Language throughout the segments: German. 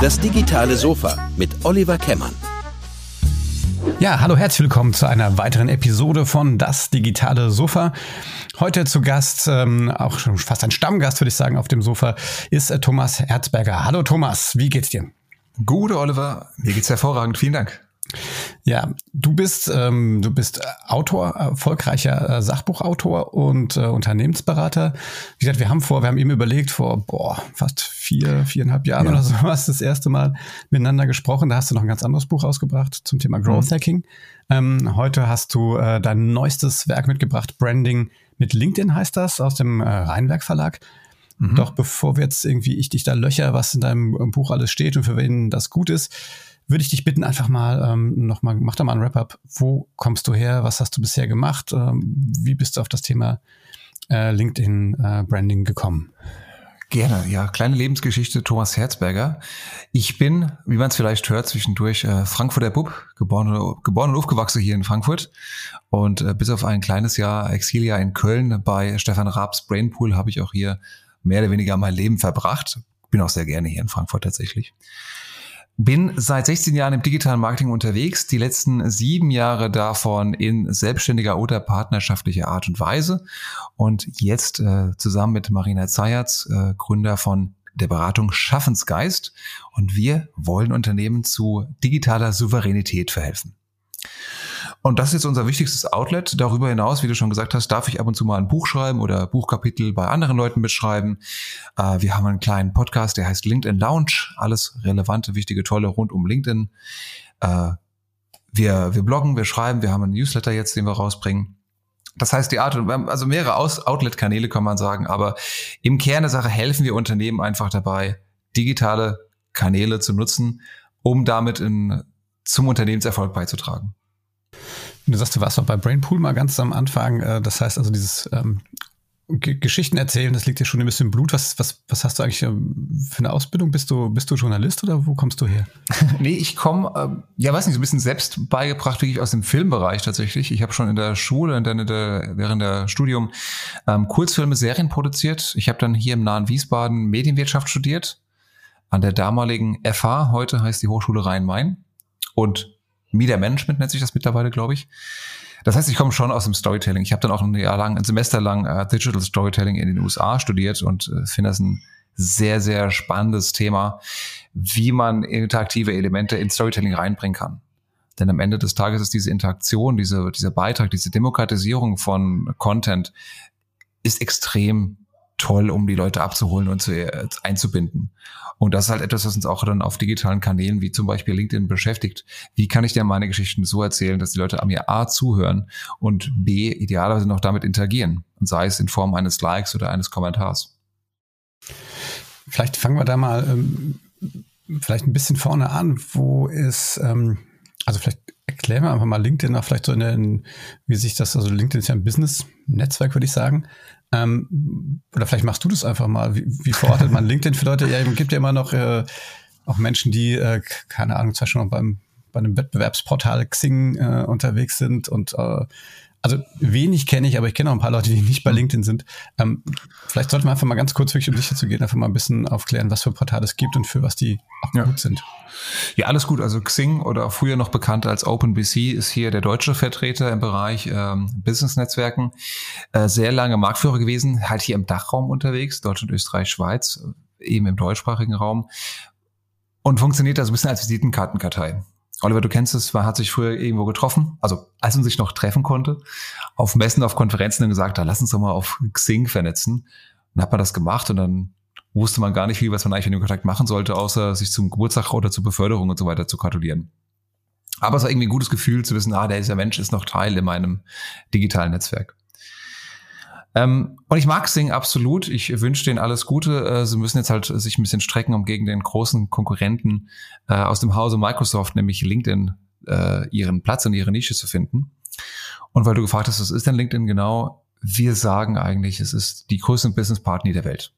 Das digitale Sofa mit Oliver Kemmern. Ja, hallo, herzlich willkommen zu einer weiteren Episode von Das digitale Sofa. Heute zu Gast, ähm, auch schon fast ein Stammgast, würde ich sagen, auf dem Sofa, ist äh, Thomas Herzberger. Hallo Thomas, wie geht's dir? Gute Oliver, mir geht's hervorragend. Vielen Dank. Ja, du bist ähm, du bist Autor, erfolgreicher äh, Sachbuchautor und äh, Unternehmensberater. Wie gesagt, wir haben vor, wir haben eben überlegt vor boah, fast vier viereinhalb Jahren ja. oder so was das erste Mal miteinander gesprochen. Da hast du noch ein ganz anderes Buch rausgebracht zum Thema Growth mhm. Hacking. Ähm, heute hast du äh, dein neuestes Werk mitgebracht, Branding mit LinkedIn heißt das aus dem äh, Rheinwerk Verlag. Mhm. Doch bevor wir jetzt irgendwie ich dich da löcher, was in deinem Buch alles steht und für wen das gut ist, würde ich dich bitten, einfach mal ähm, nochmal, mach doch mal ein Wrap-up. Wo kommst du her? Was hast du bisher gemacht? Ähm, wie bist du auf das Thema äh, LinkedIn-Branding äh, gekommen? Gerne, ja. Kleine Lebensgeschichte Thomas Herzberger. Ich bin, wie man es vielleicht hört, zwischendurch äh, Frankfurter Bub, geboren, geboren und aufgewachsen hier in Frankfurt. Und äh, bis auf ein kleines Jahr Exiljahr in Köln bei Stefan Raabs Brainpool habe ich auch hier mehr oder weniger mein Leben verbracht. Bin auch sehr gerne hier in Frankfurt tatsächlich. Bin seit 16 Jahren im digitalen Marketing unterwegs, die letzten sieben Jahre davon in selbstständiger oder partnerschaftlicher Art und Weise. Und jetzt äh, zusammen mit Marina Zayatz, äh, Gründer von der Beratung Schaffensgeist. Und wir wollen Unternehmen zu digitaler Souveränität verhelfen. Und das ist jetzt unser wichtigstes Outlet. Darüber hinaus, wie du schon gesagt hast, darf ich ab und zu mal ein Buch schreiben oder Buchkapitel bei anderen Leuten mitschreiben. Äh, wir haben einen kleinen Podcast, der heißt LinkedIn Lounge. Alles relevante, wichtige, tolle rund um LinkedIn. Äh, wir, wir bloggen, wir schreiben, wir haben einen Newsletter jetzt, den wir rausbringen. Das heißt, die Art, also mehrere Outlet-Kanäle kann man sagen, aber im Kern der Sache helfen wir Unternehmen einfach dabei, digitale Kanäle zu nutzen, um damit in, zum Unternehmenserfolg beizutragen. Du sagst, du warst auch bei Brainpool mal ganz am Anfang. Äh, das heißt also, dieses ähm, Geschichten erzählen, das liegt dir schon ein bisschen im Blut. Was, was, was hast du eigentlich ähm, für eine Ausbildung? Bist du, bist du Journalist oder wo kommst du her? nee, ich komme, äh, ja, weiß nicht, so ein bisschen selbst beigebracht, wirklich aus dem Filmbereich tatsächlich. Ich habe schon in der Schule und dann in der, während der Studium ähm, Kurzfilme, Serien produziert. Ich habe dann hier im nahen Wiesbaden Medienwirtschaft studiert an der damaligen FH, heute heißt die Hochschule Rhein-Main. Und Media Management nennt sich das mittlerweile, glaube ich. Das heißt, ich komme schon aus dem Storytelling. Ich habe dann auch ein Jahr lang, ein Semester lang äh, Digital Storytelling in den USA studiert und äh, finde das ein sehr, sehr spannendes Thema, wie man interaktive Elemente in Storytelling reinbringen kann. Denn am Ende des Tages ist diese Interaktion, diese, dieser Beitrag, diese Demokratisierung von Content ist extrem toll, um die Leute abzuholen und zu, äh, einzubinden. Und das ist halt etwas, was uns auch dann auf digitalen Kanälen wie zum Beispiel LinkedIn beschäftigt. Wie kann ich denn meine Geschichten so erzählen, dass die Leute an mir A zuhören und B idealerweise noch damit interagieren? Und sei es in Form eines Likes oder eines Kommentars. Vielleicht fangen wir da mal ähm, vielleicht ein bisschen vorne an. Wo ist, ähm, also vielleicht erklären wir einfach mal LinkedIn auch vielleicht so in, der, in wie sich das, also LinkedIn ist ja ein Business-Netzwerk, würde ich sagen. Ähm, oder vielleicht machst du das einfach mal. Wie, wie verortet man LinkedIn für Leute? Ja, gibt ja immer noch äh, auch Menschen, die, äh, keine Ahnung, zum Beispiel beim, bei einem Wettbewerbsportal Xing äh, unterwegs sind und äh, also wenig kenne ich, aber ich kenne auch ein paar Leute, die nicht bei LinkedIn sind. Ähm, vielleicht sollte man einfach mal ganz kurz wirklich, um sicher zu gehen, einfach mal ein bisschen aufklären, was für Portale es gibt und für was die auch ja. gut sind. Ja, alles gut. Also Xing oder früher noch bekannt als OpenBC ist hier der deutsche Vertreter im Bereich ähm, Business-Netzwerken. Äh, sehr lange Marktführer gewesen, halt hier im Dachraum unterwegs, Deutschland, Österreich, Schweiz, eben im deutschsprachigen Raum. Und funktioniert da so ein bisschen als Visitenkartenkartei. Oliver, du kennst es, man hat sich früher irgendwo getroffen, also als man sich noch treffen konnte, auf Messen, auf Konferenzen und gesagt, da lass uns doch mal auf Xing vernetzen. Dann hat man das gemacht und dann wusste man gar nicht viel, was man eigentlich in dem Kontakt machen sollte, außer sich zum Geburtstag oder zur Beförderung und so weiter zu gratulieren. Aber es war irgendwie ein gutes Gefühl zu wissen, ah, dieser Mensch ist noch Teil in meinem digitalen Netzwerk. Ähm, und ich mag Sing absolut. Ich wünsche denen alles Gute. Äh, sie müssen jetzt halt sich ein bisschen strecken, um gegen den großen Konkurrenten äh, aus dem Hause Microsoft, nämlich LinkedIn, äh, ihren Platz und ihre Nische zu finden. Und weil du gefragt hast, was ist denn LinkedIn genau? Wir sagen eigentlich, es ist die größte Business Partner der Welt.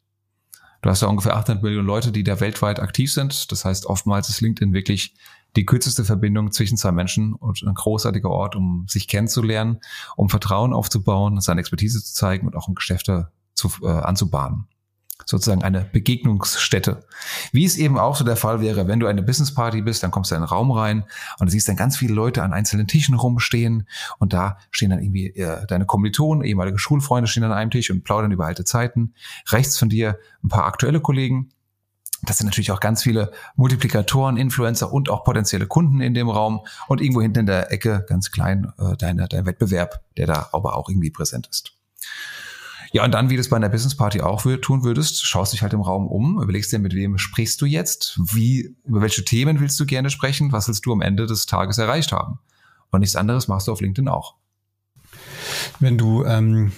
Du hast ja ungefähr 800 Millionen Leute, die da weltweit aktiv sind. Das heißt, oftmals ist LinkedIn wirklich die kürzeste Verbindung zwischen zwei Menschen und ein großartiger Ort, um sich kennenzulernen, um Vertrauen aufzubauen, seine Expertise zu zeigen und auch um Geschäfte zu, äh, anzubahnen. sozusagen eine Begegnungsstätte. Wie es eben auch so der Fall wäre, wenn du eine Businessparty bist, dann kommst du in einen Raum rein und du siehst dann ganz viele Leute an einzelnen Tischen rumstehen und da stehen dann irgendwie äh, deine Kommilitonen, ehemalige Schulfreunde stehen an einem Tisch und plaudern über alte Zeiten. Rechts von dir ein paar aktuelle Kollegen. Das sind natürlich auch ganz viele Multiplikatoren, Influencer und auch potenzielle Kunden in dem Raum und irgendwo hinten in der Ecke ganz klein äh, deine, dein Wettbewerb, der da aber auch irgendwie präsent ist. Ja, und dann, wie du es bei einer Business Party auch tun würdest, schaust dich halt im Raum um, überlegst dir, mit wem sprichst du jetzt, wie, über welche Themen willst du gerne sprechen, was willst du am Ende des Tages erreicht haben. Und nichts anderes machst du auf LinkedIn auch. Wenn du, ähm,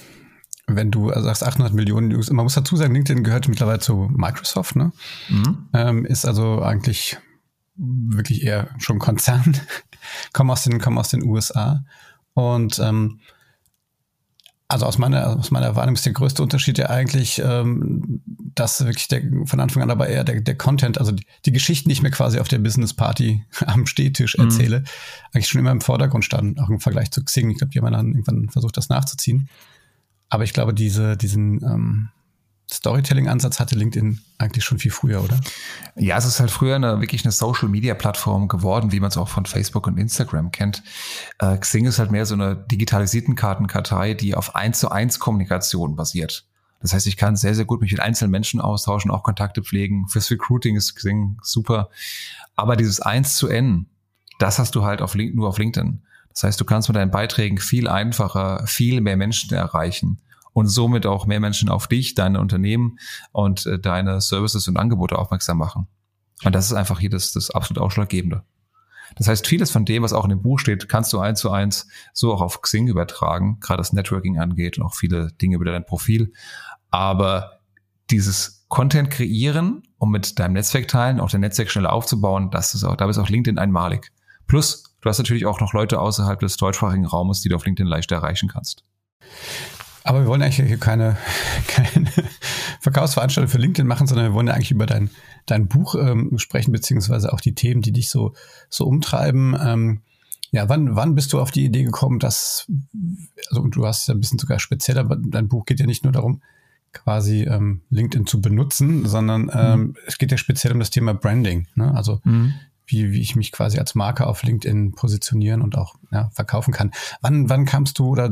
wenn du sagst 800 Millionen man muss dazu sagen, LinkedIn gehört mittlerweile zu Microsoft, ne? Mhm. Ähm, ist also eigentlich wirklich eher schon Konzern, kommen aus den, kommen aus den USA. Und ähm, also aus meiner, aus meiner Wahrnehmung ist der größte Unterschied ja eigentlich, ähm, dass wirklich der, von Anfang an aber eher der, der Content, also die, die Geschichten, die ich mir quasi auf der Business Party am Stehtisch mhm. erzähle, eigentlich schon immer im Vordergrund standen, auch im Vergleich zu Xing. Ich glaube, die haben dann irgendwann versucht, das nachzuziehen. Aber ich glaube, diese, diesen, ähm, Storytelling-Ansatz hatte LinkedIn eigentlich schon viel früher, oder? Ja, es ist halt früher eine, wirklich eine Social-Media-Plattform geworden, wie man es auch von Facebook und Instagram kennt. Äh, Xing ist halt mehr so eine digitalisierten Kartenkartei, die auf eins zu eins Kommunikation basiert. Das heißt, ich kann sehr, sehr gut mich mit einzelnen Menschen austauschen, auch Kontakte pflegen. Fürs Recruiting ist Xing super. Aber dieses eins zu N, das hast du halt auf Link, nur auf LinkedIn. Das heißt, du kannst mit deinen Beiträgen viel einfacher, viel mehr Menschen erreichen und somit auch mehr Menschen auf dich, deine Unternehmen und äh, deine Services und Angebote aufmerksam machen. Und das ist einfach hier das, das absolut Ausschlaggebende. Das heißt, vieles von dem, was auch in dem Buch steht, kannst du eins zu eins so auch auf Xing übertragen, gerade das Networking angeht und auch viele Dinge über dein Profil. Aber dieses Content kreieren und mit deinem Netzwerk teilen, auch dein Netzwerk schneller aufzubauen, das ist auch, da ist auch LinkedIn einmalig. Plus, du hast natürlich auch noch Leute außerhalb des deutschsprachigen Raumes, die du auf LinkedIn leichter erreichen kannst. Aber wir wollen eigentlich hier keine, keine Verkaufsveranstaltung für LinkedIn machen, sondern wir wollen ja eigentlich über dein, dein Buch ähm, sprechen, beziehungsweise auch die Themen, die dich so, so umtreiben. Ähm, ja, wann, wann bist du auf die Idee gekommen, dass, also und du hast ja ein bisschen sogar speziell, aber dein Buch geht ja nicht nur darum, quasi ähm, LinkedIn zu benutzen, sondern ähm, mhm. es geht ja speziell um das Thema Branding. Ne? Also mhm. Wie, wie ich mich quasi als Marke auf LinkedIn positionieren und auch ja, verkaufen kann. Wann, wann kamst du oder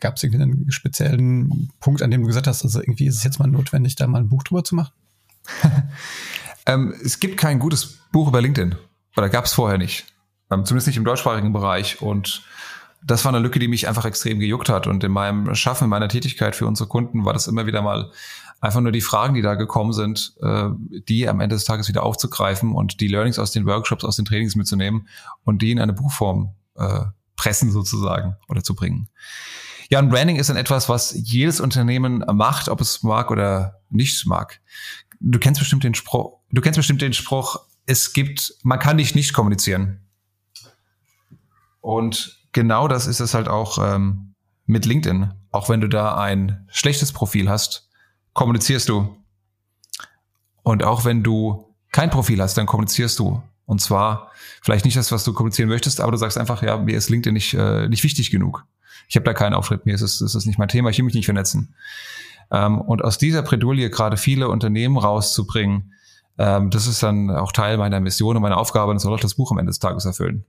Gab es irgendwie einen speziellen Punkt, an dem du gesagt hast, also irgendwie ist es jetzt mal notwendig, da mal ein Buch drüber zu machen? ähm, es gibt kein gutes Buch über LinkedIn. Oder gab es vorher nicht. Ähm, zumindest nicht im deutschsprachigen Bereich. Und das war eine Lücke, die mich einfach extrem gejuckt hat. Und in meinem Schaffen, in meiner Tätigkeit für unsere Kunden war das immer wieder mal einfach nur die Fragen, die da gekommen sind, äh, die am Ende des Tages wieder aufzugreifen und die Learnings aus den Workshops, aus den Trainings mitzunehmen und die in eine Buchform äh, pressen sozusagen oder zu bringen. Ja, und Branding ist dann etwas, was jedes Unternehmen macht, ob es mag oder nicht mag. Du kennst bestimmt den Spruch, du kennst bestimmt den Spruch, es gibt, man kann dich nicht kommunizieren. Und genau das ist es halt auch ähm, mit LinkedIn. Auch wenn du da ein schlechtes Profil hast, kommunizierst du. Und auch wenn du kein Profil hast, dann kommunizierst du. Und zwar vielleicht nicht das, was du kommunizieren möchtest, aber du sagst einfach, ja, mir ist LinkedIn nicht, äh, nicht wichtig genug ich habe da keinen Auftritt, mir ist es, ist es nicht mein Thema, ich will mich nicht vernetzen. Ähm, und aus dieser Bredouille gerade viele Unternehmen rauszubringen, ähm, das ist dann auch Teil meiner Mission und meiner Aufgabe, und soll auch das Buch am Ende des Tages erfüllen.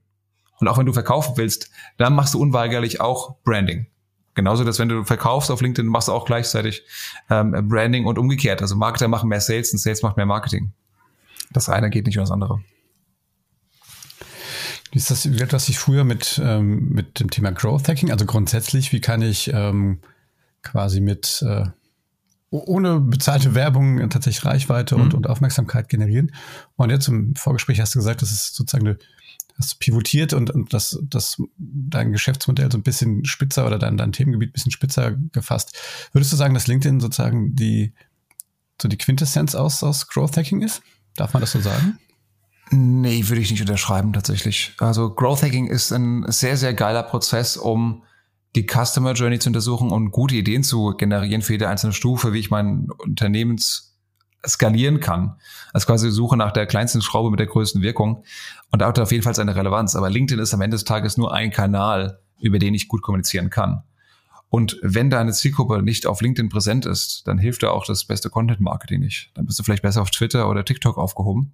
Und auch wenn du verkaufen willst, dann machst du unweigerlich auch Branding. Genauso, dass wenn du verkaufst auf LinkedIn, machst du auch gleichzeitig ähm, Branding und umgekehrt. Also Marketer machen mehr Sales und Sales macht mehr Marketing. Das eine geht nicht ohne das andere. Wie ist das, was ich früher mit, ähm, mit dem Thema Growth Hacking, also grundsätzlich, wie kann ich ähm, quasi mit äh, ohne bezahlte Werbung tatsächlich Reichweite mhm. und, und Aufmerksamkeit generieren. Und jetzt im Vorgespräch hast du gesagt, das ist sozusagen eine, das pivotiert und, und das, das dein Geschäftsmodell so ein bisschen spitzer oder dein, dein Themengebiet ein bisschen spitzer gefasst. Würdest du sagen, dass LinkedIn sozusagen die so die Quintessenz aus, aus Growth Hacking ist? Darf man das so sagen? Nee, würde ich nicht unterschreiben tatsächlich. Also Growth Hacking ist ein sehr, sehr geiler Prozess, um die Customer Journey zu untersuchen und gute Ideen zu generieren für jede einzelne Stufe, wie ich mein Unternehmens skalieren kann. Also quasi Suche nach der kleinsten Schraube mit der größten Wirkung. Und da hat auf jeden Fall seine Relevanz. Aber LinkedIn ist am Ende des Tages nur ein Kanal, über den ich gut kommunizieren kann. Und wenn deine Zielgruppe nicht auf LinkedIn präsent ist, dann hilft dir auch das beste Content-Marketing nicht. Dann bist du vielleicht besser auf Twitter oder TikTok aufgehoben.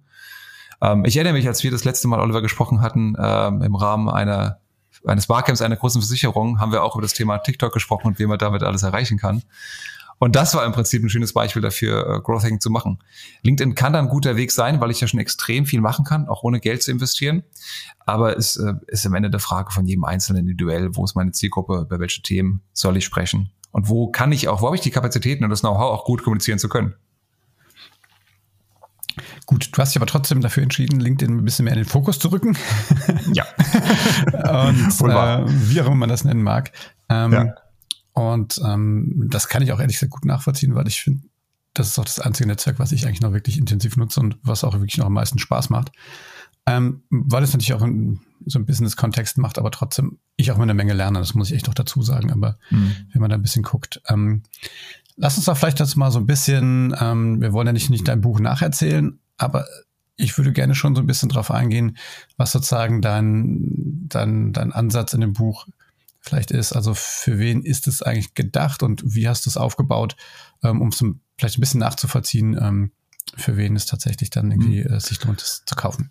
Ähm, ich erinnere mich, als wir das letzte Mal, Oliver, gesprochen hatten, ähm, im Rahmen einer eines Barcamps einer großen Versicherung, haben wir auch über das Thema TikTok gesprochen und wie man damit alles erreichen kann. Und das war im Prinzip ein schönes Beispiel dafür, äh, Growth Hacking zu machen. LinkedIn kann da ein guter Weg sein, weil ich ja schon extrem viel machen kann, auch ohne Geld zu investieren. Aber es äh, ist am Ende der Frage von jedem Einzelnen individuell, wo ist meine Zielgruppe, über welche Themen soll ich sprechen und wo kann ich auch, wo habe ich die Kapazitäten und das Know-how auch gut kommunizieren zu können. Gut, du hast dich aber trotzdem dafür entschieden, LinkedIn ein bisschen mehr in den Fokus zu rücken. Ja. und äh, wie auch immer man das nennen mag. Ähm, ja. Und ähm, das kann ich auch ehrlich gesagt gut nachvollziehen, weil ich finde, das ist auch das einzige Netzwerk, was ich eigentlich noch wirklich intensiv nutze und was auch wirklich noch am meisten Spaß macht. Ähm, weil es natürlich auch in so einem Business-Kontext macht, aber trotzdem ich auch mal eine Menge lerne, das muss ich echt auch dazu sagen, aber mhm. wenn man da ein bisschen guckt. Ähm, lass uns doch vielleicht das mal so ein bisschen, ähm, wir wollen ja nicht, nicht dein Buch nacherzählen, aber ich würde gerne schon so ein bisschen drauf eingehen, was sozusagen dein, dein, dein Ansatz in dem Buch vielleicht ist. Also für wen ist es eigentlich gedacht und wie hast du es aufgebaut, ähm, um es vielleicht ein bisschen nachzuvollziehen, ähm, für wen es tatsächlich dann irgendwie mhm. äh, sich lohnt, es zu kaufen.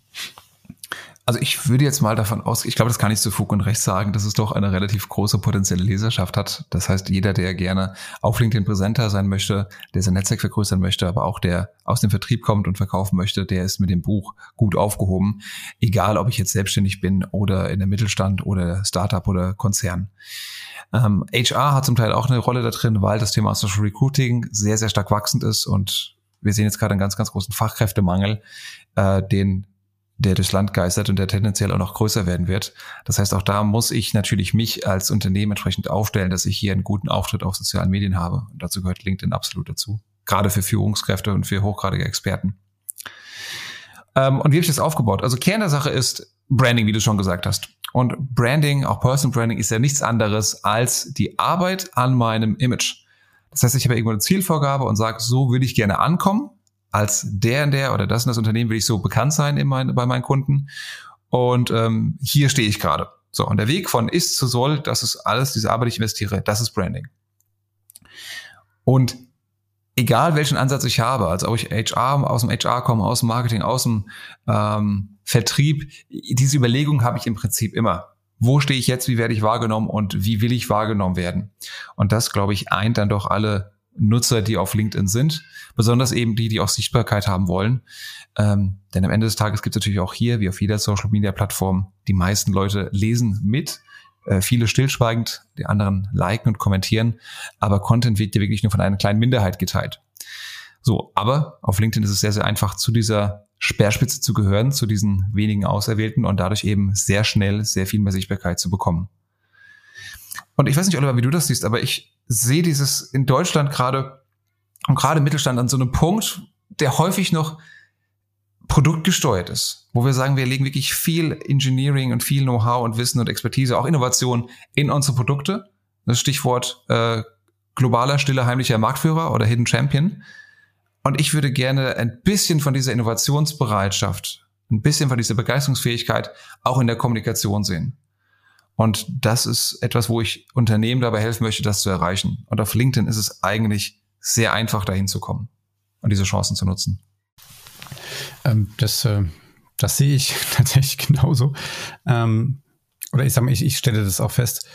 Also ich würde jetzt mal davon aus, ich glaube, das kann ich zu Fug und Recht sagen, dass es doch eine relativ große potenzielle Leserschaft hat. Das heißt, jeder, der gerne auf LinkedIn präsenter sein möchte, der sein Netzwerk vergrößern möchte, aber auch der aus dem Vertrieb kommt und verkaufen möchte, der ist mit dem Buch gut aufgehoben. Egal, ob ich jetzt selbstständig bin oder in der Mittelstand oder Startup oder Konzern. Ähm, HR hat zum Teil auch eine Rolle da drin, weil das Thema Social Recruiting sehr, sehr stark wachsend ist und wir sehen jetzt gerade einen ganz, ganz großen Fachkräftemangel, äh, den der durchs Land geistert und der tendenziell auch noch größer werden wird. Das heißt, auch da muss ich natürlich mich als Unternehmen entsprechend aufstellen, dass ich hier einen guten Auftritt auf sozialen Medien habe. Und dazu gehört LinkedIn absolut dazu. Gerade für Führungskräfte und für hochgradige Experten. Ähm, und wie habe ich das aufgebaut? Also Kern der Sache ist Branding, wie du schon gesagt hast. Und Branding, auch Personal Branding, ist ja nichts anderes als die Arbeit an meinem Image. Das heißt, ich habe irgendwo eine Zielvorgabe und sage, so will ich gerne ankommen als der und der oder das und das Unternehmen will ich so bekannt sein in mein, bei meinen Kunden. Und ähm, hier stehe ich gerade. So, und der Weg von ist zu soll, das ist alles, diese Arbeit, die ich investiere, das ist Branding. Und egal welchen Ansatz ich habe, also ob ich HR aus dem HR komme, aus dem Marketing, aus dem ähm, Vertrieb, diese Überlegung habe ich im Prinzip immer. Wo stehe ich jetzt, wie werde ich wahrgenommen und wie will ich wahrgenommen werden? Und das, glaube ich, eint dann doch alle Nutzer, die auf LinkedIn sind, besonders eben die, die auch Sichtbarkeit haben wollen. Ähm, denn am Ende des Tages gibt es natürlich auch hier, wie auf jeder Social-Media-Plattform, die meisten Leute lesen mit, äh, viele stillschweigend, die anderen liken und kommentieren, aber Content wird ja wirklich nur von einer kleinen Minderheit geteilt. So, aber auf LinkedIn ist es sehr, sehr einfach, zu dieser Speerspitze zu gehören, zu diesen wenigen Auserwählten und dadurch eben sehr schnell sehr viel mehr Sichtbarkeit zu bekommen. Und ich weiß nicht, Oliver, wie du das siehst, aber ich sehe dieses in Deutschland gerade und gerade Mittelstand an so einem Punkt, der häufig noch produktgesteuert ist, wo wir sagen, wir legen wirklich viel Engineering und viel Know-how und Wissen und Expertise, auch Innovation in unsere Produkte. Das Stichwort äh, globaler, stiller, heimlicher Marktführer oder Hidden Champion. Und ich würde gerne ein bisschen von dieser Innovationsbereitschaft, ein bisschen von dieser Begeisterungsfähigkeit auch in der Kommunikation sehen. Und das ist etwas, wo ich Unternehmen dabei helfen möchte, das zu erreichen. Und auf LinkedIn ist es eigentlich sehr einfach, dahin zu kommen und diese Chancen zu nutzen. Ähm, das, äh, das sehe ich tatsächlich genauso. Ähm, oder ich sage mal, ich, ich stelle das auch fest,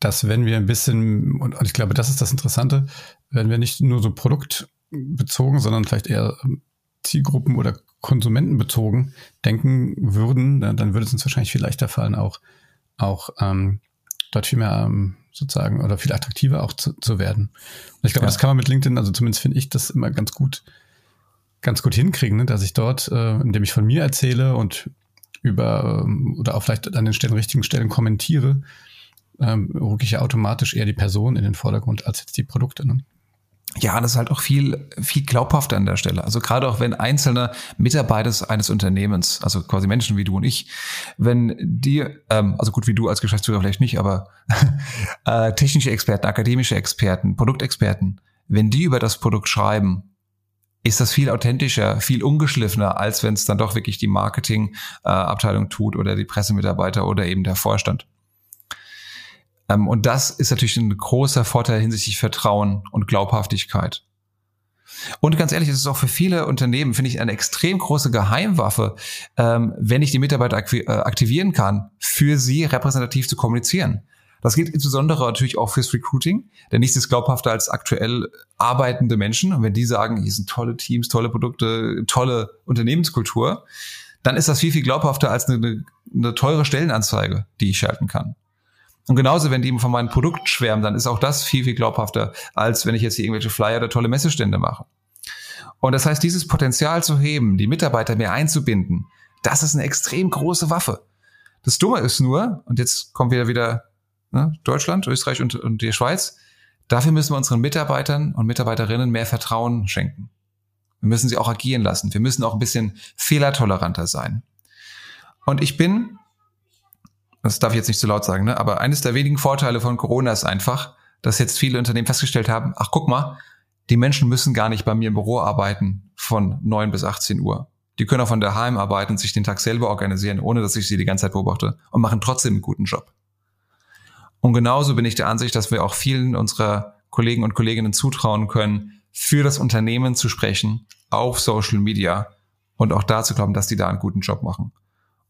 dass wenn wir ein bisschen, und, ich glaube, das ist das Interessante, wenn wir nicht nur so produktbezogen, sondern vielleicht eher ähm, Zielgruppen oder Konsumentenbezogen denken würden, dann, dann würde es uns wahrscheinlich viel leichter fallen, auch auch ähm, dort viel mehr ähm, sozusagen oder viel attraktiver auch zu, zu werden. Und ich glaube, ja. das kann man mit LinkedIn, also zumindest finde ich das immer ganz gut, ganz gut hinkriegen, ne? dass ich dort, äh, indem ich von mir erzähle und über ähm, oder auch vielleicht an den Stellen, richtigen Stellen kommentiere, ähm, rücke ich ja automatisch eher die Person in den Vordergrund als jetzt die Produkte. Ne? Ja, das ist halt auch viel, viel glaubhafter an der Stelle. Also gerade auch wenn einzelne Mitarbeiter eines Unternehmens, also quasi Menschen wie du und ich, wenn die, ähm, also gut wie du als Geschäftsführer vielleicht nicht, aber äh, technische Experten, akademische Experten, Produktexperten, wenn die über das Produkt schreiben, ist das viel authentischer, viel ungeschliffener, als wenn es dann doch wirklich die Marketingabteilung äh, tut oder die Pressemitarbeiter oder eben der Vorstand. Ähm, und das ist natürlich ein großer Vorteil hinsichtlich Vertrauen und Glaubhaftigkeit. Und ganz ehrlich, es ist auch für viele Unternehmen, finde ich, eine extrem große Geheimwaffe, ähm, wenn ich die Mitarbeiter äh, aktivieren kann, für sie repräsentativ zu kommunizieren. Das gilt insbesondere natürlich auch fürs Recruiting, denn nichts ist glaubhafter als aktuell arbeitende Menschen. Und wenn die sagen, hier sind tolle Teams, tolle Produkte, tolle Unternehmenskultur, dann ist das viel, viel glaubhafter als eine, eine, eine teure Stellenanzeige, die ich schalten kann. Und genauso, wenn die von meinem Produkt schwärmen, dann ist auch das viel, viel glaubhafter, als wenn ich jetzt hier irgendwelche Flyer oder tolle Messestände mache. Und das heißt, dieses Potenzial zu heben, die Mitarbeiter mehr einzubinden, das ist eine extrem große Waffe. Das Dumme ist nur, und jetzt kommen wir wieder ne, Deutschland, Österreich und, und die Schweiz, dafür müssen wir unseren Mitarbeitern und Mitarbeiterinnen mehr Vertrauen schenken. Wir müssen sie auch agieren lassen. Wir müssen auch ein bisschen fehlertoleranter sein. Und ich bin das darf ich jetzt nicht zu laut sagen, ne? aber eines der wenigen Vorteile von Corona ist einfach, dass jetzt viele Unternehmen festgestellt haben, ach guck mal, die Menschen müssen gar nicht bei mir im Büro arbeiten von 9 bis 18 Uhr. Die können auch von daheim arbeiten und sich den Tag selber organisieren, ohne dass ich sie die ganze Zeit beobachte und machen trotzdem einen guten Job. Und genauso bin ich der Ansicht, dass wir auch vielen unserer Kollegen und Kolleginnen zutrauen können, für das Unternehmen zu sprechen auf Social Media und auch dazu glauben, dass die da einen guten Job machen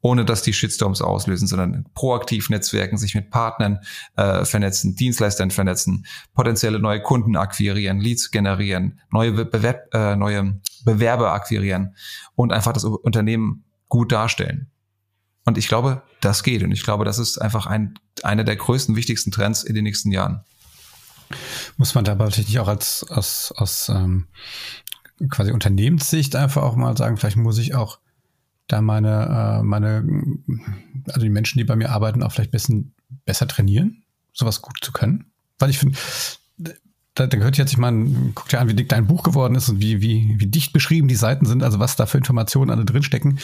ohne dass die Shitstorms auslösen, sondern proaktiv netzwerken, sich mit Partnern äh, vernetzen, Dienstleistern vernetzen, potenzielle neue Kunden akquirieren, Leads generieren, neue, Bewerb, äh, neue Bewerber akquirieren und einfach das Unternehmen gut darstellen. Und ich glaube, das geht. Und ich glaube, das ist einfach ein, einer der größten, wichtigsten Trends in den nächsten Jahren. Muss man dabei tatsächlich auch als, aus, aus ähm, quasi Unternehmenssicht einfach auch mal sagen, vielleicht muss ich auch da meine, äh, meine, also die Menschen, die bei mir arbeiten, auch vielleicht bisschen besser trainieren, sowas gut zu können. Weil ich finde, da, da gehört jetzt, ich meine, guck dir an, wie dick dein Buch geworden ist und wie, wie, wie dicht beschrieben die Seiten sind, also was da für Informationen alle drinstecken.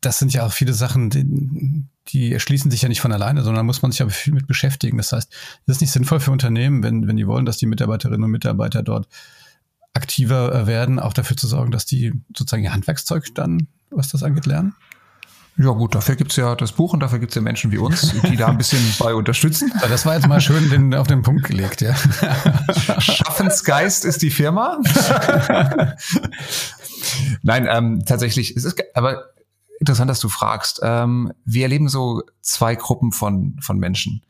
Das sind ja auch viele Sachen, die, die erschließen sich ja nicht von alleine, sondern muss man sich aber viel mit beschäftigen. Das heißt, es ist nicht sinnvoll für Unternehmen, wenn, wenn die wollen, dass die Mitarbeiterinnen und Mitarbeiter dort aktiver äh, werden, auch dafür zu sorgen, dass die sozusagen ihr Handwerkszeug dann was das angeht, lernen? Ja gut, dafür gibt's ja das Buch und dafür gibt's ja Menschen wie uns, die da ein bisschen bei unterstützen. Das war jetzt mal schön den, auf den Punkt gelegt, ja. Schaffensgeist ist die Firma. Nein, ähm, tatsächlich, es ist aber interessant, dass du fragst. Ähm, wir erleben so zwei Gruppen von, von Menschen.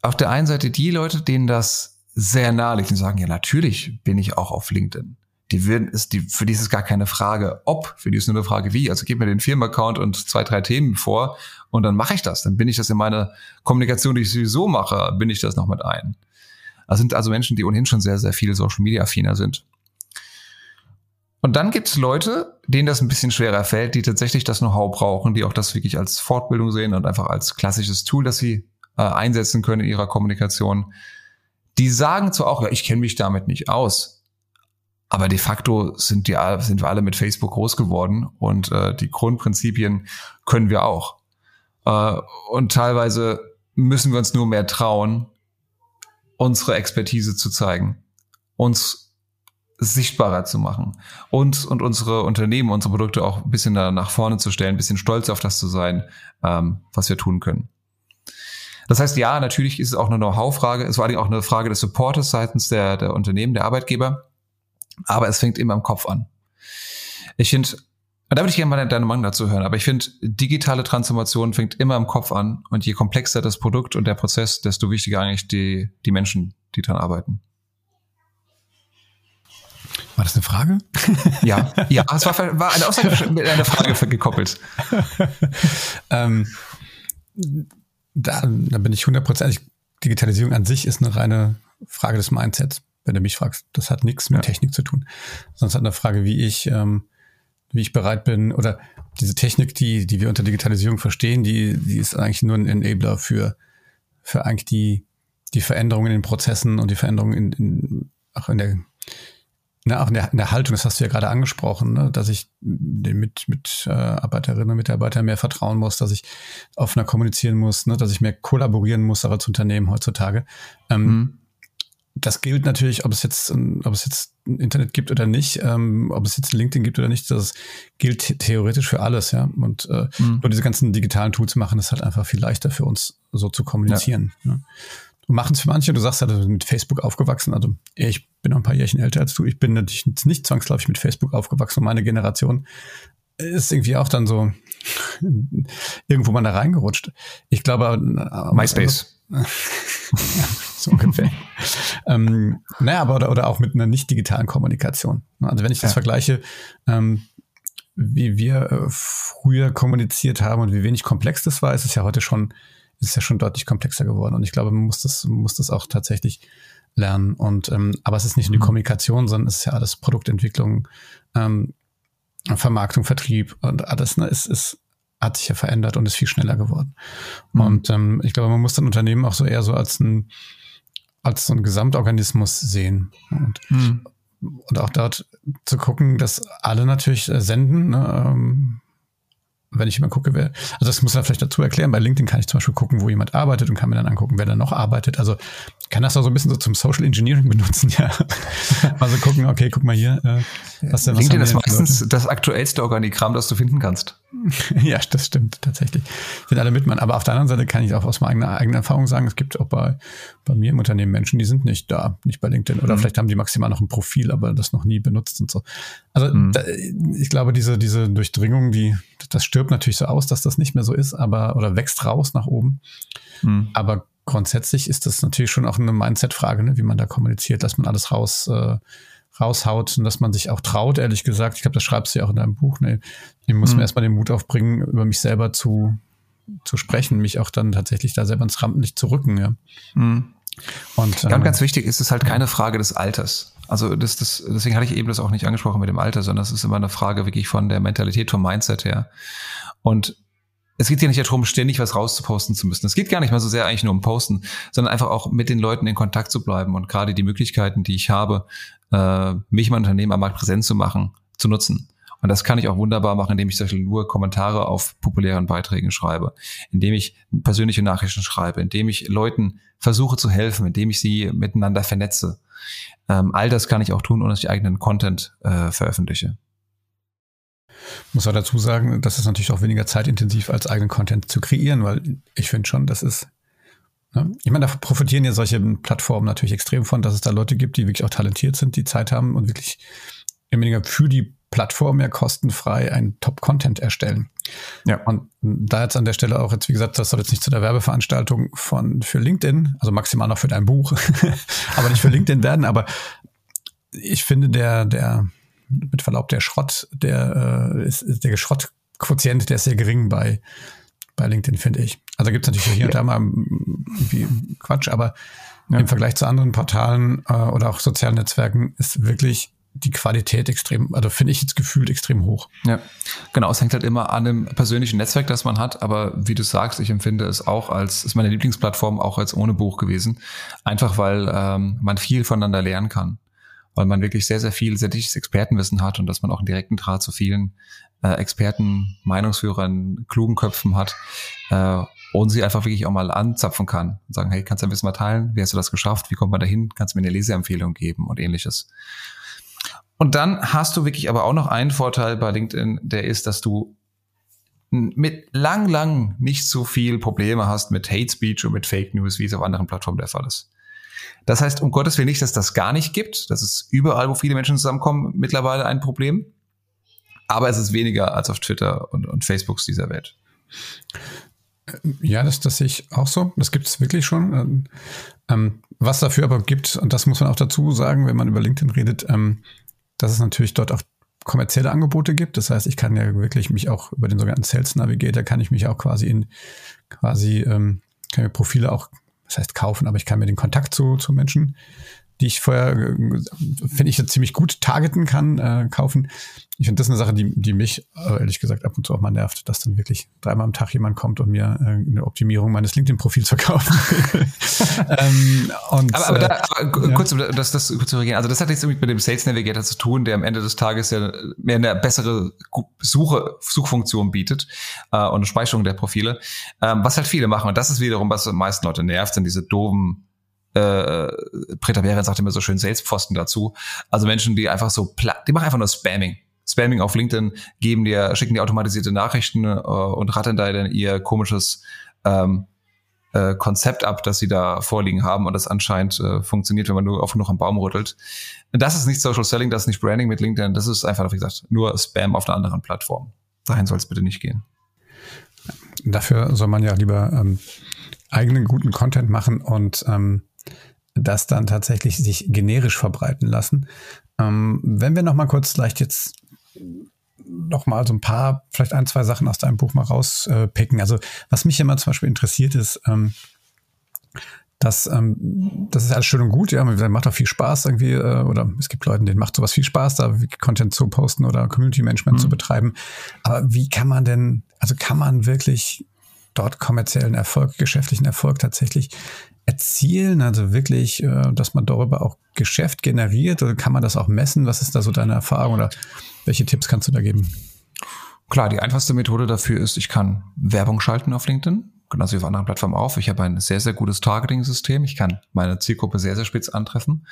Auf der einen Seite die Leute, denen das sehr nahe liegt und sagen, ja, natürlich bin ich auch auf LinkedIn die würden, ist die, für die ist es gar keine Frage, ob, für die ist nur eine Frage, wie. Also gib mir den Firmenaccount und zwei, drei Themen vor und dann mache ich das. Dann bin ich das in meiner Kommunikation, die ich sowieso mache, bin ich das noch mit ein. Das sind also Menschen, die ohnehin schon sehr, sehr viel Social Media affiner sind. Und dann gibt es Leute, denen das ein bisschen schwerer fällt, die tatsächlich das Know-how brauchen, die auch das wirklich als Fortbildung sehen und einfach als klassisches Tool, das sie äh, einsetzen können in ihrer Kommunikation. Die sagen zwar auch, ja, ich kenne mich damit nicht aus, aber de facto sind, die, sind wir alle mit Facebook groß geworden und äh, die Grundprinzipien können wir auch. Äh, und teilweise müssen wir uns nur mehr trauen, unsere Expertise zu zeigen, uns sichtbarer zu machen, uns und unsere Unternehmen, unsere Produkte auch ein bisschen nach vorne zu stellen, ein bisschen stolz auf das zu sein, ähm, was wir tun können. Das heißt, ja, natürlich ist es auch eine Know-how-Frage, es war auch eine Frage des Supportes seitens der, der Unternehmen, der Arbeitgeber. Aber es fängt immer im Kopf an. Ich finde, da würde ich gerne mal deine Meinung dazu hören, aber ich finde, digitale Transformation fängt immer im Kopf an und je komplexer das Produkt und der Prozess, desto wichtiger eigentlich die, die Menschen, die dran arbeiten. War das eine Frage? Ja, ja, es war, war eine Aussage mit einer Frage gekoppelt. ähm, da, da bin ich hundertprozentig. Digitalisierung an sich ist eine reine Frage des Mindsets wenn du mich fragst. Das hat nichts mit ja. Technik zu tun. Sonst hat eine Frage, wie ich, ähm, wie ich bereit bin, oder diese Technik, die, die wir unter Digitalisierung verstehen, die, die ist eigentlich nur ein Enabler für, für eigentlich die, die Veränderungen in den Prozessen und die Veränderungen in, in auch in der, na, auch in der, in der Haltung, das hast du ja gerade angesprochen, ne, dass ich mit, mit äh, Arbeiterinnen und Mitarbeitern mehr vertrauen muss, dass ich offener kommunizieren muss, ne, dass ich mehr kollaborieren muss als Unternehmen heutzutage. Ähm, mhm das gilt natürlich, ob es jetzt, ob es jetzt ein Internet gibt oder nicht, ähm, ob es jetzt ein LinkedIn gibt oder nicht, das gilt theoretisch für alles, ja. Und äh, mhm. nur diese ganzen digitalen Tools machen es halt einfach viel leichter für uns, so zu kommunizieren. Ja. ja. Und machen es für manche, du sagst halt, mit Facebook aufgewachsen, also ich bin noch ein paar Jährchen älter als du, ich bin natürlich nicht zwangsläufig mit Facebook aufgewachsen und meine Generation ist irgendwie auch dann so irgendwo mal da reingerutscht. Ich glaube, äh, MySpace. so ungefähr. ähm, naja, aber oder, oder auch mit einer nicht digitalen Kommunikation. Also wenn ich das ja. vergleiche, ähm, wie wir äh, früher kommuniziert haben und wie wenig komplex das war, ist es ja heute schon, ist ja schon deutlich komplexer geworden. Und ich glaube, man muss das, muss das auch tatsächlich lernen. Und ähm, aber es ist nicht nur die mhm. Kommunikation, sondern es ist ja alles Produktentwicklung, ähm, Vermarktung, Vertrieb und alles. Ne, es ist hat sich ja verändert und ist viel schneller geworden. Mhm. Und ähm, ich glaube, man muss dann Unternehmen auch so eher so als ein als so ein Gesamtorganismus sehen und, mhm. und auch dort zu gucken, dass alle natürlich äh, senden. Ne, ähm, wenn ich immer gucke, wer, also das muss man vielleicht dazu erklären. Bei LinkedIn kann ich zum Beispiel gucken, wo jemand arbeitet und kann mir dann angucken, wer da noch arbeitet. Also kann das auch so ein bisschen so zum Social Engineering benutzen, ja. also gucken, okay, guck mal hier. Äh, was denn, was LinkedIn ist meistens das aktuellste Organigramm, das du finden kannst. ja, das stimmt tatsächlich. Sind alle mitmachen. Aber auf der anderen Seite kann ich auch aus meiner eigenen Erfahrung sagen, es gibt auch bei, bei mir im Unternehmen Menschen, die sind nicht da, nicht bei LinkedIn. Oder mhm. vielleicht haben die maximal noch ein Profil, aber das noch nie benutzt und so. Also mhm. da, ich glaube, diese, diese Durchdringung, die, das stirbt natürlich so aus, dass das nicht mehr so ist, aber oder wächst raus nach oben. Mhm. Aber grundsätzlich ist das natürlich schon auch eine Mindset-Frage, ne, wie man da kommuniziert, dass man alles raus, äh, raushaut und dass man sich auch traut, ehrlich gesagt. Ich glaube, das schreibst du ja auch in deinem Buch. Ne? Ich muss mhm. mir erstmal den Mut aufbringen, über mich selber zu, zu sprechen, mich auch dann tatsächlich da selber ins Rampenlicht zu rücken. Ja. Mhm. Und, ja, und ähm, ganz wichtig ist es halt keine Frage des Alters. Also das, das, deswegen hatte ich eben das auch nicht angesprochen mit dem Alter, sondern es ist immer eine Frage wirklich von der Mentalität, vom Mindset her. Und es geht ja nicht darum, ständig was rauszuposten zu müssen. Es geht gar nicht mal so sehr eigentlich nur um Posten, sondern einfach auch mit den Leuten in Kontakt zu bleiben und gerade die Möglichkeiten, die ich habe, äh, mich mein Unternehmen am Markt präsent zu machen, zu nutzen. Und das kann ich auch wunderbar machen, indem ich zum Beispiel nur Kommentare auf populären Beiträgen schreibe, indem ich persönliche Nachrichten schreibe, indem ich Leuten versuche zu helfen, indem ich sie miteinander vernetze. Ähm, all das kann ich auch tun, ohne dass ich eigenen Content äh, veröffentliche. Muss auch dazu sagen, das ist natürlich auch weniger zeitintensiv als eigenen Content zu kreieren, weil ich finde schon, das ist ne? ich meine, da profitieren ja solche Plattformen natürlich extrem von, dass es da Leute gibt, die wirklich auch talentiert sind, die Zeit haben und wirklich weniger für die Plattform ja kostenfrei ein Top-Content erstellen. Ja. Und da jetzt an der Stelle auch jetzt, wie gesagt, das soll jetzt nicht zu der Werbeveranstaltung von für LinkedIn, also maximal noch für dein Buch, aber nicht für LinkedIn werden, aber ich finde, der, der, mit Verlaub, der Schrott, der äh, ist, ist der Schrottquotient, der ist sehr gering bei, bei LinkedIn, finde ich. Also gibt es natürlich hier und da mal irgendwie Quatsch, aber ja. im Vergleich zu anderen Portalen äh, oder auch sozialen Netzwerken ist wirklich die Qualität extrem, also finde ich jetzt gefühlt extrem hoch. Ja, genau. Es hängt halt immer an dem persönlichen Netzwerk, das man hat. Aber wie du sagst, ich empfinde es auch als, ist meine Lieblingsplattform auch als ohne Buch gewesen. Einfach weil ähm, man viel voneinander lernen kann weil man wirklich sehr, sehr viel, sehr dichtes Expertenwissen hat und dass man auch einen direkten Draht zu vielen äh, Experten, Meinungsführern, klugen Köpfen hat äh, und sie einfach wirklich auch mal anzapfen kann und sagen, hey, kannst du ein bisschen mal teilen? Wie hast du das geschafft? Wie kommt man dahin? Kannst du mir eine Leseempfehlung geben und ähnliches. Und dann hast du wirklich aber auch noch einen Vorteil bei LinkedIn, der ist, dass du mit lang, lang nicht so viel Probleme hast mit Hate Speech und mit Fake News, wie es auf anderen Plattformen der Fall ist. Das heißt, um Gottes Willen nicht, dass das gar nicht gibt. Das ist überall, wo viele Menschen zusammenkommen, mittlerweile ein Problem. Aber es ist weniger als auf Twitter und, und Facebooks dieser Welt. Ja, das, das sehe ich auch so. Das gibt es wirklich schon. Ähm, ähm, was dafür aber gibt, und das muss man auch dazu sagen, wenn man über LinkedIn redet, ähm, dass es natürlich dort auch kommerzielle Angebote gibt. Das heißt, ich kann ja wirklich mich auch über den sogenannten Sales Navigator kann ich mich auch quasi in quasi ähm, kann mir Profile auch das heißt kaufen, aber ich kann mir den Kontakt zu, zu Menschen, die ich vorher, äh, finde ich, ziemlich gut targeten kann, äh, kaufen. Ich finde, das ist eine Sache, die, die mich äh, ehrlich gesagt ab und zu auch mal nervt, dass dann wirklich dreimal am Tag jemand kommt und mir äh, eine Optimierung meines LinkedIn-Profils verkauft. ähm, und, aber, aber, da, äh, aber ja. kurz, das, das kurz zu reagieren. Also das hat jetzt irgendwie mit dem Sales Navigator zu tun, der am Ende des Tages ja mehr eine bessere Suche, Suchfunktion bietet äh, und eine Speicherung der Profile. Ähm, was halt viele machen, und das ist wiederum, was die meisten Leute nervt, sind diese doofen äh, Preta Beren sagt immer so schön Salespfosten dazu. Also Menschen, die einfach so, die machen einfach nur Spamming. Spamming auf LinkedIn, geben dir, schicken dir automatisierte Nachrichten äh, und rattern da dann ihr komisches ähm, äh, Konzept ab, das sie da vorliegen haben und das anscheinend äh, funktioniert, wenn man nur oft noch am Baum rüttelt. Das ist nicht Social Selling, das ist nicht Branding mit LinkedIn, das ist einfach, wie gesagt, nur Spam auf einer anderen Plattform. Dahin soll es bitte nicht gehen. Dafür soll man ja lieber ähm, eigenen guten Content machen und ähm, das dann tatsächlich sich generisch verbreiten lassen. Ähm, wenn wir noch mal kurz vielleicht jetzt noch mal so ein paar, vielleicht ein, zwei Sachen aus deinem Buch mal rauspicken. also was mich immer zum Beispiel interessiert ist, ähm, dass ähm, das ist alles schön und gut, ja, man macht auch viel Spaß irgendwie, äh, oder es gibt Leute, denen macht sowas viel Spaß, da Content zu posten oder Community Management mhm. zu betreiben. Aber wie kann man denn, also kann man wirklich dort kommerziellen Erfolg, geschäftlichen Erfolg tatsächlich erzielen? Also wirklich, äh, dass man darüber auch Geschäft generiert? Oder kann man das auch messen? Was ist da so deine Erfahrung oder welche Tipps kannst du da geben? Klar, die einfachste Methode dafür ist, ich kann Werbung schalten auf LinkedIn, genauso wie auf anderen Plattformen auch. Ich habe ein sehr, sehr gutes Targeting-System. Ich kann meine Zielgruppe sehr, sehr spitz antreffen.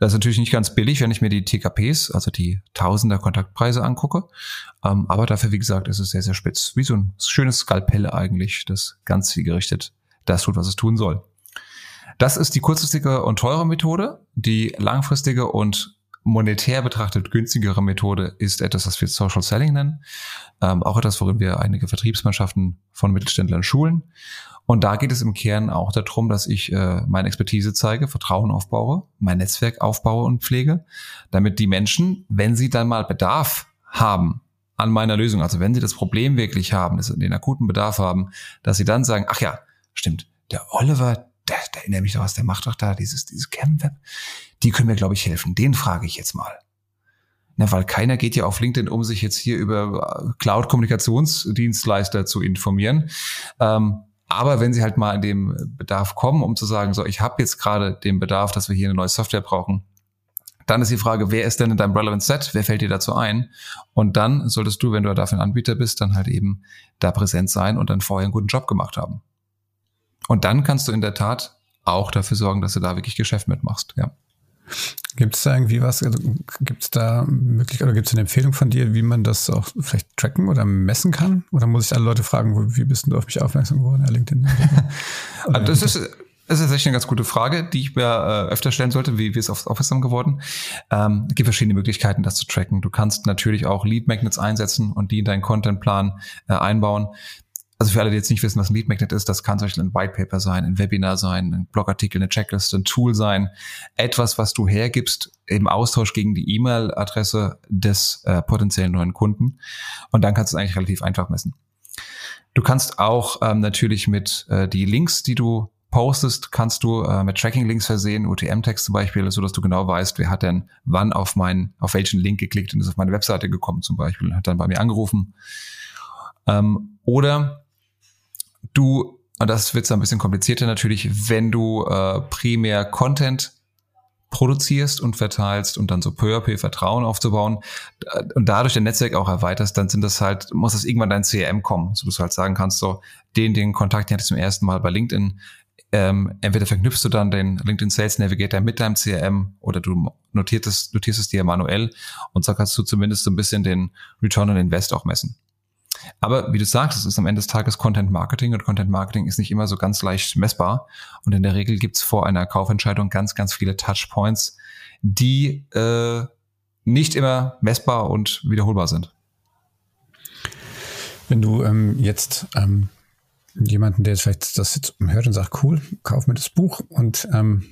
Das ist natürlich nicht ganz billig, wenn ich mir die TKPs, also die Tausender Kontaktpreise angucke. Ähm, aber dafür, wie gesagt, ist es sehr, sehr spitz. Wie so ein schönes Skalpell eigentlich, das ganz zielgerichtet das tut, was es tun soll. Das ist die kurzfristige und teure Methode. Die langfristige und monetär betrachtet günstigere Methode ist etwas, was wir Social Selling nennen. Ähm, auch etwas, worin wir einige Vertriebsmannschaften von Mittelständlern schulen. Und da geht es im Kern auch darum, dass ich äh, meine Expertise zeige, Vertrauen aufbaue, mein Netzwerk aufbaue und pflege, damit die Menschen, wenn sie dann mal Bedarf haben an meiner Lösung, also wenn sie das Problem wirklich haben, den akuten Bedarf haben, dass sie dann sagen, ach ja, stimmt, der Oliver, der erinnert mich doch was, der macht doch da dieses, dieses Cam-Web. Die können mir, glaube ich, helfen. Den frage ich jetzt mal. Na, weil keiner geht ja auf LinkedIn, um sich jetzt hier über äh, Cloud-Kommunikationsdienstleister zu informieren. Ähm, aber wenn sie halt mal in dem Bedarf kommen, um zu sagen, so, ich habe jetzt gerade den Bedarf, dass wir hier eine neue Software brauchen, dann ist die Frage, wer ist denn in deinem Relevant Set? Wer fällt dir dazu ein? Und dann solltest du, wenn du dafür ein Anbieter bist, dann halt eben da präsent sein und dann vorher einen guten Job gemacht haben. Und dann kannst du in der Tat auch dafür sorgen, dass du da wirklich Geschäft mitmachst, ja. Gibt es da irgendwie was, also gibt es da möglich oder gibt es eine Empfehlung von dir, wie man das auch vielleicht tracken oder messen kann? Oder muss ich alle Leute fragen, wie bist du auf mich aufmerksam geworden, Herr LinkedIn? Also das ist, das ist tatsächlich eine ganz gute Frage, die ich mir äh, öfter stellen sollte, wie wir es auf aufmerksam geworden. Ähm, es gibt verschiedene Möglichkeiten, das zu tracken. Du kannst natürlich auch Lead Magnets einsetzen und die in deinen Contentplan äh, einbauen. Also für alle, die jetzt nicht wissen, was ein Lead Magnet ist, das kann zum Beispiel ein White Paper sein, ein Webinar sein, ein Blogartikel, eine Checkliste, ein Tool sein. Etwas, was du hergibst im Austausch gegen die E-Mail-Adresse des äh, potenziellen neuen Kunden. Und dann kannst du es eigentlich relativ einfach messen. Du kannst auch ähm, natürlich mit äh, die Links, die du postest, kannst du äh, mit Tracking-Links versehen, UTM-Text zum Beispiel, so dass du genau weißt, wer hat denn wann auf meinen, auf welchen Link geklickt und ist auf meine Webseite gekommen zum Beispiel, hat dann bei mir angerufen. Ähm, oder du, und das wird ein bisschen komplizierter natürlich, wenn du äh, primär Content produzierst und verteilst und dann so peu à peu Vertrauen aufzubauen äh, und dadurch dein Netzwerk auch erweiterst, dann sind das halt, muss das irgendwann dein CRM kommen, so dass du halt sagen kannst, so, den, den Kontakt, den hatte ich zum ersten Mal bei LinkedIn, ähm, entweder verknüpfst du dann den LinkedIn Sales Navigator mit deinem CRM oder du notierst es, notierst es dir manuell und so kannst du zumindest so ein bisschen den Return on Invest auch messen. Aber wie du sagst, es ist am Ende des Tages Content Marketing und Content Marketing ist nicht immer so ganz leicht messbar. Und in der Regel gibt es vor einer Kaufentscheidung ganz, ganz viele Touchpoints, die äh, nicht immer messbar und wiederholbar sind. Wenn du ähm, jetzt ähm, jemanden, der jetzt vielleicht das jetzt hört und sagt, cool, kauf mir das Buch und ähm,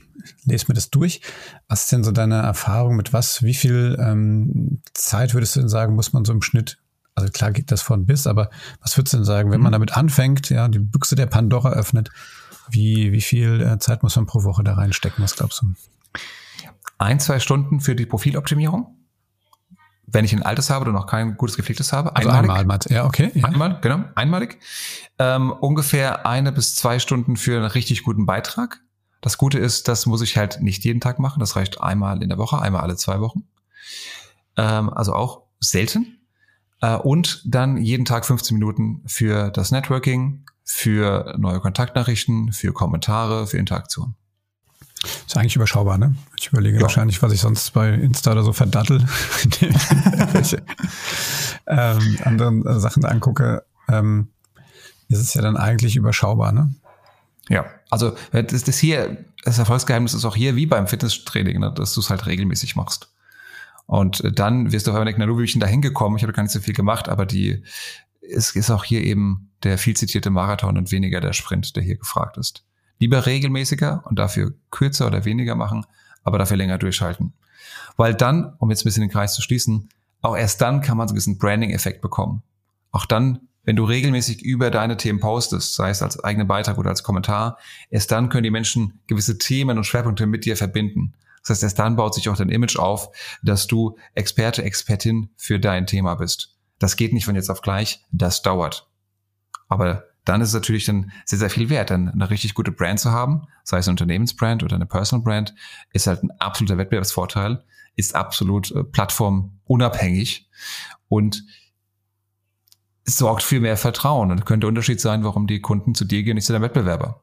lese mir das durch. Was ist denn so deine Erfahrung mit was? Wie viel ähm, Zeit würdest du denn sagen, muss man so im Schnitt also klar geht das von bis, aber was würdest du denn sagen, wenn man mhm. damit anfängt, ja, die Büchse der Pandora öffnet, wie, wie viel äh, Zeit muss man pro Woche da reinstecken, was glaubst du? Ein, zwei Stunden für die Profiloptimierung. Wenn ich ein altes habe oder noch kein gutes gepflegtes habe. Also einmalig. einmal, ja, okay. Ja. Einmal, genau, einmalig. Ähm, ungefähr eine bis zwei Stunden für einen richtig guten Beitrag. Das Gute ist, das muss ich halt nicht jeden Tag machen. Das reicht einmal in der Woche, einmal alle zwei Wochen. Ähm, also auch selten. Äh, und dann jeden Tag 15 Minuten für das Networking, für neue Kontaktnachrichten, für Kommentare, für Interaktion. Ist eigentlich überschaubar, ne? Ich überlege ja. wahrscheinlich, was ich sonst bei Insta oder so verdattel, welche ähm, anderen äh, Sachen angucke, ähm, ist es ja dann eigentlich überschaubar, ne? Ja, also das, das hier, das Erfolgsgeheimnis ist auch hier wie beim Fitnesstraining, ne, dass du es halt regelmäßig machst. Und dann wirst du auf einmal denken, na, du, wie bin ich denn da hingekommen? Ich habe gar nicht so viel gemacht, aber die, es ist auch hier eben der viel zitierte Marathon und weniger der Sprint, der hier gefragt ist. Lieber regelmäßiger und dafür kürzer oder weniger machen, aber dafür länger durchhalten. Weil dann, um jetzt ein bisschen den Kreis zu schließen, auch erst dann kann man so ein bisschen Branding-Effekt bekommen. Auch dann, wenn du regelmäßig über deine Themen postest, sei es als eigenen Beitrag oder als Kommentar, erst dann können die Menschen gewisse Themen und Schwerpunkte mit dir verbinden. Das heißt, erst dann baut sich auch dein Image auf, dass du Experte, Expertin für dein Thema bist. Das geht nicht von jetzt auf gleich, das dauert. Aber dann ist es natürlich dann sehr, sehr viel wert, dann eine richtig gute Brand zu haben, sei es eine Unternehmensbrand oder eine Personal Brand, ist halt ein absoluter Wettbewerbsvorteil, ist absolut äh, plattformunabhängig und sorgt für mehr Vertrauen und könnte Unterschied sein, warum die Kunden zu dir gehen, nicht zu deinem Wettbewerber.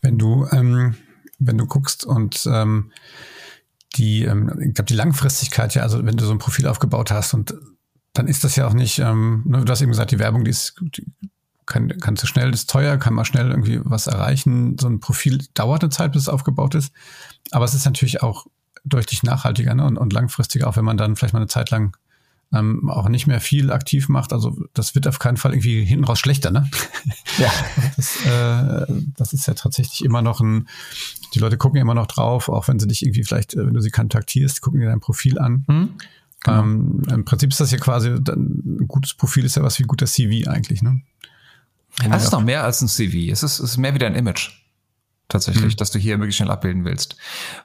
Wenn du, ähm, wenn du guckst und ähm, die, ähm, ich glaube, die Langfristigkeit, ja, also wenn du so ein Profil aufgebaut hast und dann ist das ja auch nicht, ähm, ne, du hast eben gesagt, die Werbung, die ist, die kann, kann zu schnell, ist teuer, kann man schnell irgendwie was erreichen. So ein Profil dauert eine Zeit, bis es aufgebaut ist. Aber es ist natürlich auch deutlich nachhaltiger ne? und, und langfristiger, auch wenn man dann vielleicht mal eine Zeit lang ähm, auch nicht mehr viel aktiv macht. Also das wird auf keinen Fall irgendwie hinten raus schlechter, ne? Ja. Das, äh, das ist ja tatsächlich immer noch ein, die Leute gucken immer noch drauf, auch wenn sie dich irgendwie vielleicht, äh, wenn du sie kontaktierst, gucken dir dein Profil an. Mhm. Genau. Ähm, Im Prinzip ist das ja quasi, ein gutes Profil ist ja was wie ein guter CV eigentlich, ne? Es ist noch mehr als ein CV. Es ist, es ist mehr wie dein Image. Tatsächlich, mhm. dass du hier möglichst schnell abbilden willst.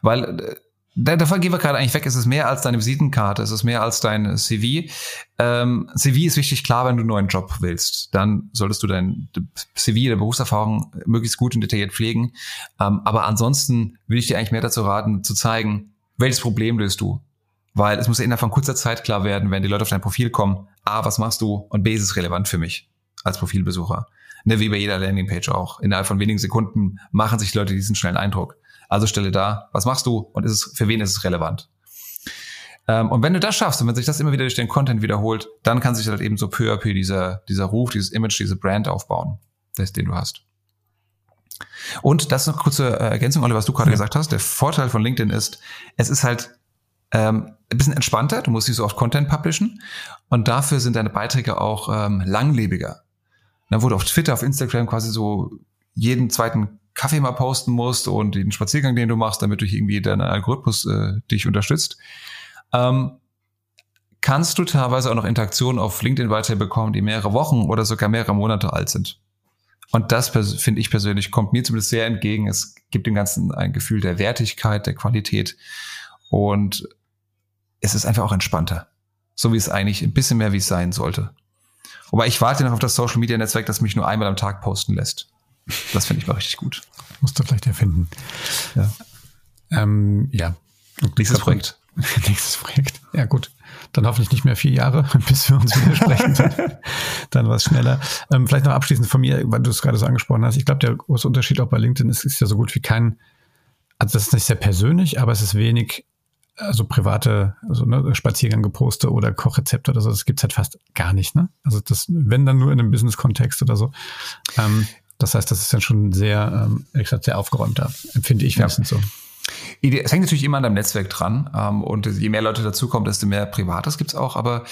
Weil, äh, davon gehen wir gerade eigentlich weg. Es ist mehr als deine Visitenkarte. Es ist mehr als dein CV. Ähm, CV ist wichtig, klar, wenn du einen neuen Job willst. Dann solltest du dein CV, der Berufserfahrung möglichst gut und detailliert pflegen. Ähm, aber ansonsten will ich dir eigentlich mehr dazu raten, zu zeigen, welches Problem löst du? Weil es muss innerhalb von kurzer Zeit klar werden, wenn die Leute auf dein Profil kommen, A, was machst du? Und B, ist es relevant für mich als Profilbesucher. Ne, wie bei jeder Landingpage auch. Innerhalb von wenigen Sekunden machen sich Leute diesen schnellen Eindruck. Also stelle da, was machst du und ist es, für wen ist es relevant? Ähm, und wenn du das schaffst und wenn sich das immer wieder durch den Content wiederholt, dann kann sich halt eben so peu à peu dieser, dieser Ruf, dieses Image, diese Brand aufbauen, das, den du hast. Und das ist eine kurze äh, Ergänzung, Oliver, was du gerade ja. gesagt hast. Der Vorteil von LinkedIn ist, es ist halt ähm, ein bisschen entspannter, du musst nicht so oft Content publishen und dafür sind deine Beiträge auch ähm, langlebiger. Dann wurde auf Twitter, auf Instagram quasi so jeden zweiten Kaffee mal posten musst und den Spaziergang, den du machst, damit durch irgendwie deinen Algorithmus äh, dich unterstützt, ähm, kannst du teilweise auch noch Interaktionen auf LinkedIn weiterbekommen, die mehrere Wochen oder sogar mehrere Monate alt sind. Und das finde ich persönlich kommt mir zumindest sehr entgegen. Es gibt dem Ganzen ein Gefühl der Wertigkeit, der Qualität und es ist einfach auch entspannter. So wie es eigentlich ein bisschen mehr wie es sein sollte. Wobei ich warte noch auf das Social Media Netzwerk, das mich nur einmal am Tag posten lässt. Das finde ich mal richtig gut. Musst du vielleicht erfinden. Ja. Ähm, ja. Nächstes Projekt. Nächstes Projekt. Ja, gut. Dann hoffentlich nicht mehr vier Jahre, bis wir uns wieder sprechen. dann, dann war es schneller. Ähm, vielleicht noch abschließend von mir, weil du es gerade so angesprochen hast. Ich glaube, der große Unterschied auch bei LinkedIn ist, ist ja so gut wie kein, also das ist nicht sehr persönlich, aber es ist wenig also private, also ne, Spaziergang gepostet oder Kochrezepte oder so, das gibt's halt fast gar nicht, ne? Also das, wenn dann nur in einem Business-Kontext oder so. Ähm, das heißt, das ist dann schon sehr, ähm, ehrlich gesagt, sehr aufgeräumter, empfinde ich wenigstens ja. so. Es hängt natürlich immer an deinem Netzwerk dran ähm, und je mehr Leute dazukommen, desto mehr Privates gibt's auch, aber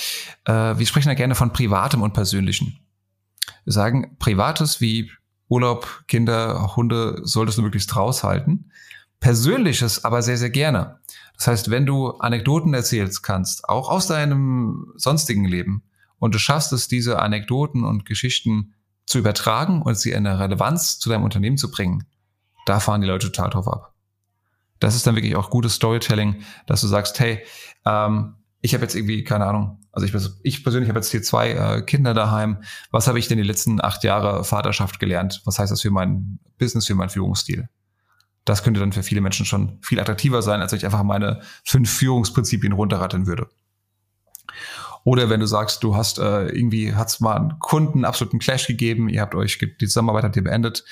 äh, wir sprechen ja gerne von Privatem und Persönlichen. Wir sagen, Privates wie Urlaub, Kinder, Hunde solltest du möglichst raushalten. Persönliches aber sehr, sehr gerne. Das heißt, wenn du Anekdoten erzählst kannst, auch aus deinem sonstigen Leben, und du schaffst es, diese Anekdoten und Geschichten zu übertragen und sie in eine Relevanz zu deinem Unternehmen zu bringen, da fahren die Leute total drauf ab. Das ist dann wirklich auch gutes Storytelling, dass du sagst, hey, ähm, ich habe jetzt irgendwie, keine Ahnung, also ich, ich persönlich habe jetzt hier zwei äh, Kinder daheim. Was habe ich denn die letzten acht Jahre Vaterschaft gelernt? Was heißt das für mein Business, für meinen Führungsstil? das könnte dann für viele Menschen schon viel attraktiver sein, als wenn ich einfach meine fünf Führungsprinzipien runterrattern würde. Oder wenn du sagst, du hast äh, irgendwie, hat's mal einen Kunden absoluten Clash gegeben, ihr habt euch, die Zusammenarbeit habt ihr beendet,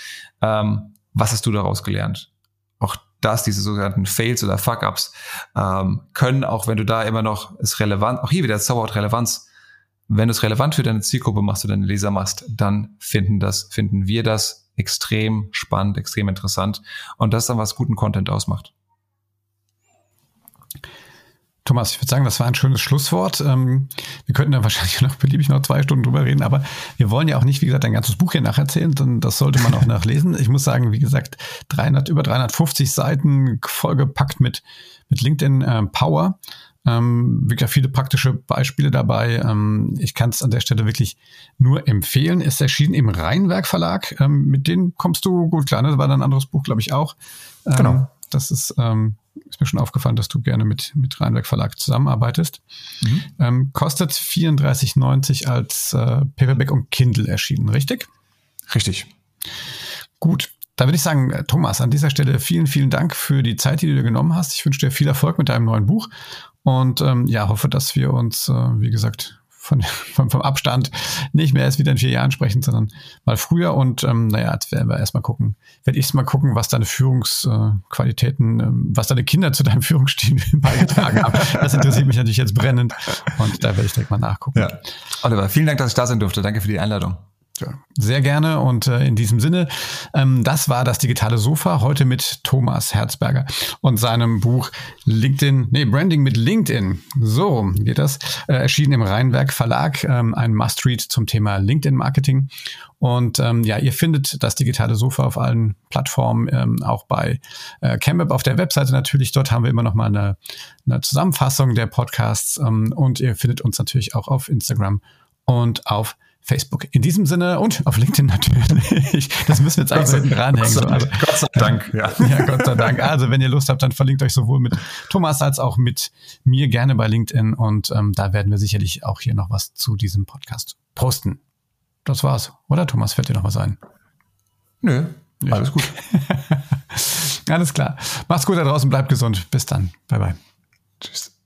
ähm, was hast du daraus gelernt? Auch das, diese sogenannten Fails oder Fuck-Ups, ähm, können, auch wenn du da immer noch es relevant, auch hier wieder das Zauberwort Relevanz, wenn du es relevant für deine Zielgruppe machst oder deine Leser machst, dann finden das, finden wir das extrem spannend, extrem interessant. Und das dann, was guten Content ausmacht. Thomas, ich würde sagen, das war ein schönes Schlusswort. Ähm, wir könnten da wahrscheinlich noch beliebig noch zwei Stunden drüber reden, aber wir wollen ja auch nicht, wie gesagt, ein ganzes Buch hier nacherzählen, sondern das sollte man auch nachlesen. Ich muss sagen, wie gesagt, 300, über 350 Seiten vollgepackt mit, mit LinkedIn äh, Power. Ähm, wirklich viele praktische Beispiele dabei. Ähm, ich kann es an der Stelle wirklich nur empfehlen. Ist erschienen im Rheinwerk Verlag. Ähm, mit denen kommst du gut klar. Ne? Das war dann ein anderes Buch, glaube ich, auch. Ähm, genau. Das ist ähm, ist mir schon aufgefallen, dass du gerne mit, mit Rheinberg Verlag zusammenarbeitest. Mhm. Ähm, kostet 34,90 als äh, Paperback und Kindle erschienen, richtig? Richtig. Gut. Da würde ich sagen, äh, Thomas, an dieser Stelle vielen, vielen Dank für die Zeit, die du dir genommen hast. Ich wünsche dir viel Erfolg mit deinem neuen Buch und ähm, ja, hoffe, dass wir uns, äh, wie gesagt, von, vom, vom Abstand nicht mehr erst wieder in vier Jahren sprechen, sondern mal früher. Und ähm, naja, jetzt werden wir erstmal gucken, werde ich mal gucken, was deine Führungsqualitäten, äh, was deine Kinder zu deinem Führungsstil beigetragen haben. Das interessiert mich natürlich jetzt brennend und da werde ich direkt mal nachgucken. Ja. Oliver, vielen Dank, dass ich da sein durfte. Danke für die Einladung. Sehr gerne und äh, in diesem Sinne, ähm, das war das digitale Sofa heute mit Thomas Herzberger und seinem Buch LinkedIn, nee, Branding mit LinkedIn. So geht das. Äh, erschienen im Rheinwerk Verlag, ähm, ein Must-Read zum Thema LinkedIn-Marketing. Und ähm, ja, ihr findet das digitale Sofa auf allen Plattformen, ähm, auch bei äh, CamWeb auf der Webseite natürlich. Dort haben wir immer noch mal eine, eine Zusammenfassung der Podcasts ähm, und ihr findet uns natürlich auch auf Instagram und auf Facebook. In diesem Sinne und auf LinkedIn natürlich. Das müssen wir jetzt eigentlich hinten dranhängen. Gott, also, Gott sei Dank, ja. ja. Gott sei Dank. Also, wenn ihr Lust habt, dann verlinkt euch sowohl mit Thomas als auch mit mir gerne bei LinkedIn und ähm, da werden wir sicherlich auch hier noch was zu diesem Podcast posten. Das war's, oder Thomas? Fällt dir noch was ein? Nö, ja. alles gut. alles klar. Macht's gut da draußen, bleibt gesund. Bis dann. Bye bye. Tschüss.